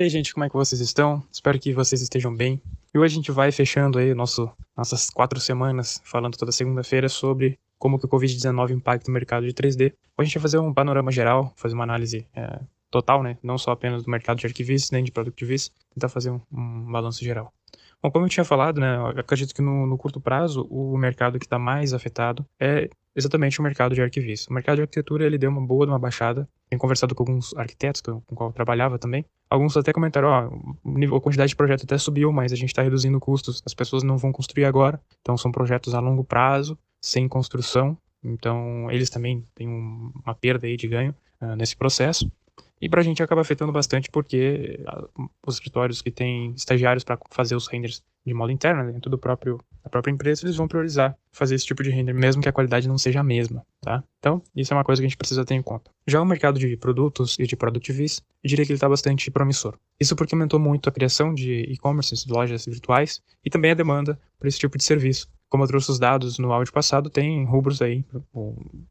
E aí, gente, como é que vocês estão? Espero que vocês estejam bem. E hoje a gente vai fechando aí nosso, nossas quatro semanas, falando toda segunda-feira sobre como que o Covid-19 impacta o mercado de 3D. Hoje a gente vai fazer um panorama geral, fazer uma análise é, total, né? Não só apenas do mercado de arquivistas, nem de productivistas, tentar fazer um, um balanço geral. Bom, como eu tinha falado, né, acredito que no, no curto prazo o mercado que está mais afetado é exatamente o mercado de arquivistas. O mercado de arquitetura ele deu uma boa uma baixada. Tenho conversado com alguns arquitetos com qual eu trabalhava também. Alguns até comentaram, ó, a quantidade de projetos até subiu, mas a gente está reduzindo custos. As pessoas não vão construir agora, então são projetos a longo prazo, sem construção. Então eles também têm uma perda aí de ganho uh, nesse processo. E para a gente acaba afetando bastante porque ah, os escritórios que têm estagiários para fazer os renders de modo interno, né, dentro do próprio, da própria empresa, eles vão priorizar fazer esse tipo de render, mesmo que a qualidade não seja a mesma, tá? Então, isso é uma coisa que a gente precisa ter em conta. Já o mercado de produtos e de productivis, eu diria que ele está bastante promissor. Isso porque aumentou muito a criação de e-commerce, de lojas virtuais, e também a demanda por esse tipo de serviço. Como eu trouxe os dados no áudio passado, tem rubros aí,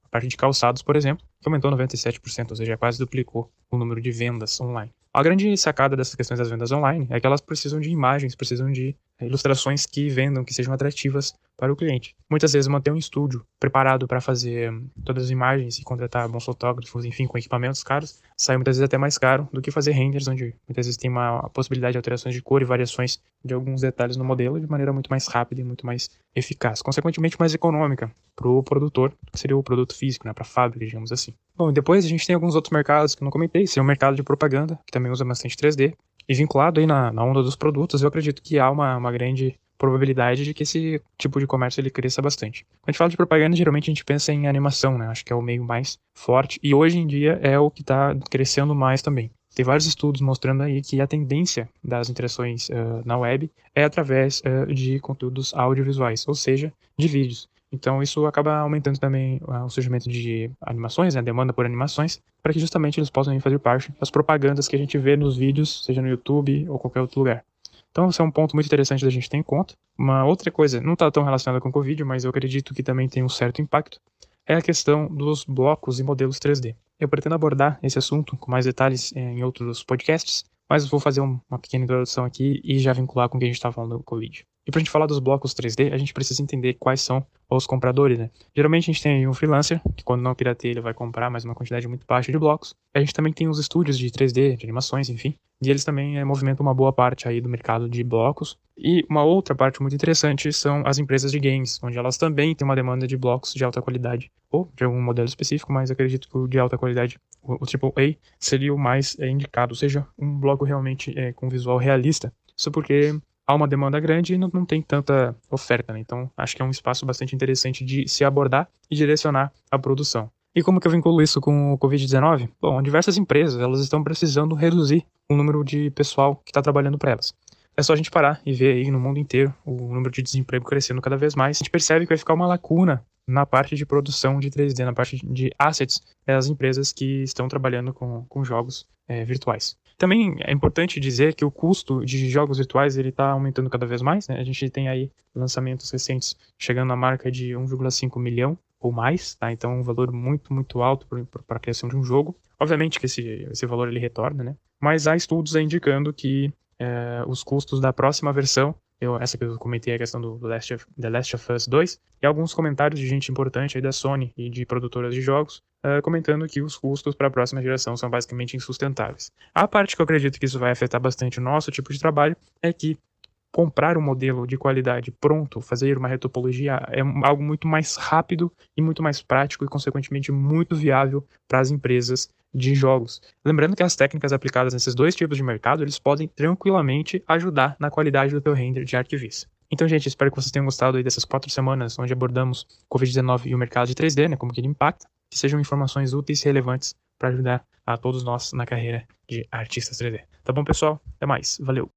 a parte de calçados, por exemplo, que aumentou 97%, ou seja, quase duplicou o número de vendas online. A grande sacada dessas questões das vendas online é que elas precisam de imagens, precisam de ilustrações que vendam, que sejam atrativas para o cliente. Muitas vezes manter um estúdio preparado para fazer todas as imagens e contratar bons fotógrafos, enfim, com equipamentos caros, sai muitas vezes até mais caro do que fazer renders, onde muitas vezes tem uma possibilidade de alterações de cor e variações de alguns detalhes no modelo de maneira muito mais rápida e muito mais eficaz, consequentemente mais econômica para o produtor, que seria o produto físico, né, para a fábrica, digamos assim. Bom, depois a gente tem alguns outros mercados que eu não comentei, seria o mercado de propaganda, que também usa bastante 3D, e vinculado aí na, na onda dos produtos, eu acredito que há uma, uma grande probabilidade de que esse tipo de comércio ele cresça bastante. Quando a gente fala de propaganda, geralmente a gente pensa em animação, né? Acho que é o meio mais forte e hoje em dia é o que está crescendo mais também. Tem vários estudos mostrando aí que a tendência das interações uh, na web é através uh, de conteúdos audiovisuais, ou seja, de vídeos. Então isso acaba aumentando também uh, o surgimento de animações, né, a demanda por animações, para que justamente eles possam fazer parte das propagandas que a gente vê nos vídeos, seja no YouTube ou qualquer outro lugar. Então, esse é um ponto muito interessante da gente ter em conta. Uma outra coisa, não está tão relacionada com o Covid, mas eu acredito que também tem um certo impacto, é a questão dos blocos e modelos 3D. Eu pretendo abordar esse assunto com mais detalhes eh, em outros podcasts, mas vou fazer uma pequena introdução aqui e já vincular com o que a gente está falando do Covid. E para a gente falar dos blocos 3D, a gente precisa entender quais são os compradores, né? Geralmente a gente tem um freelancer, que quando não pirateia ele vai comprar mais uma quantidade muito baixa de blocos. A gente também tem os estúdios de 3D, de animações, enfim. E eles também é, movimentam uma boa parte aí do mercado de blocos. E uma outra parte muito interessante são as empresas de games, onde elas também têm uma demanda de blocos de alta qualidade, ou de algum modelo específico, mas acredito que o de alta qualidade, o AAA, seria o mais é, indicado, ou seja, um bloco realmente é, com visual realista. Isso porque há uma demanda grande e não, não tem tanta oferta, né? Então, acho que é um espaço bastante interessante de se abordar e direcionar a produção. E como que eu vinculo isso com o Covid-19? Bom, diversas empresas elas estão precisando reduzir o número de pessoal que está trabalhando para elas. É só a gente parar e ver aí no mundo inteiro o número de desemprego crescendo cada vez mais. A gente percebe que vai ficar uma lacuna na parte de produção de 3D, na parte de assets das empresas que estão trabalhando com, com jogos é, virtuais. Também é importante dizer que o custo de jogos virtuais ele está aumentando cada vez mais. Né? A gente tem aí lançamentos recentes chegando à marca de 1,5 milhão ou mais, tá? Então um valor muito, muito alto para a criação de um jogo. Obviamente que esse, esse valor ele retorna, né? Mas há estudos indicando que é, os custos da próxima versão eu, essa que eu comentei a questão do Last of, The Last of Us 2, e alguns comentários de gente importante aí da Sony e de produtoras de jogos, uh, comentando que os custos para a próxima geração são basicamente insustentáveis. A parte que eu acredito que isso vai afetar bastante o nosso tipo de trabalho é que comprar um modelo de qualidade pronto, fazer uma retopologia é algo muito mais rápido e muito mais prático e, consequentemente, muito viável para as empresas de jogos. Lembrando que as técnicas aplicadas nesses dois tipos de mercado, eles podem tranquilamente ajudar na qualidade do teu render de arquivista. Então, gente, espero que vocês tenham gostado dessas quatro semanas onde abordamos Covid-19 e o mercado de 3D, né, como que ele impacta, que sejam informações úteis e relevantes para ajudar a todos nós na carreira de artistas 3D. Tá bom, pessoal? Até mais. Valeu!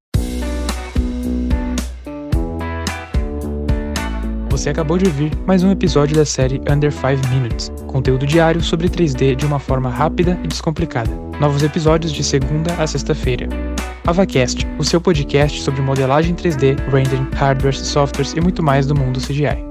Você acabou de ouvir mais um episódio da série Under 5 Minutes, conteúdo diário sobre 3D de uma forma rápida e descomplicada. Novos episódios de segunda a sexta-feira. AvaCast, o seu podcast sobre modelagem 3D, rendering, hardware, softwares e muito mais do mundo CGI.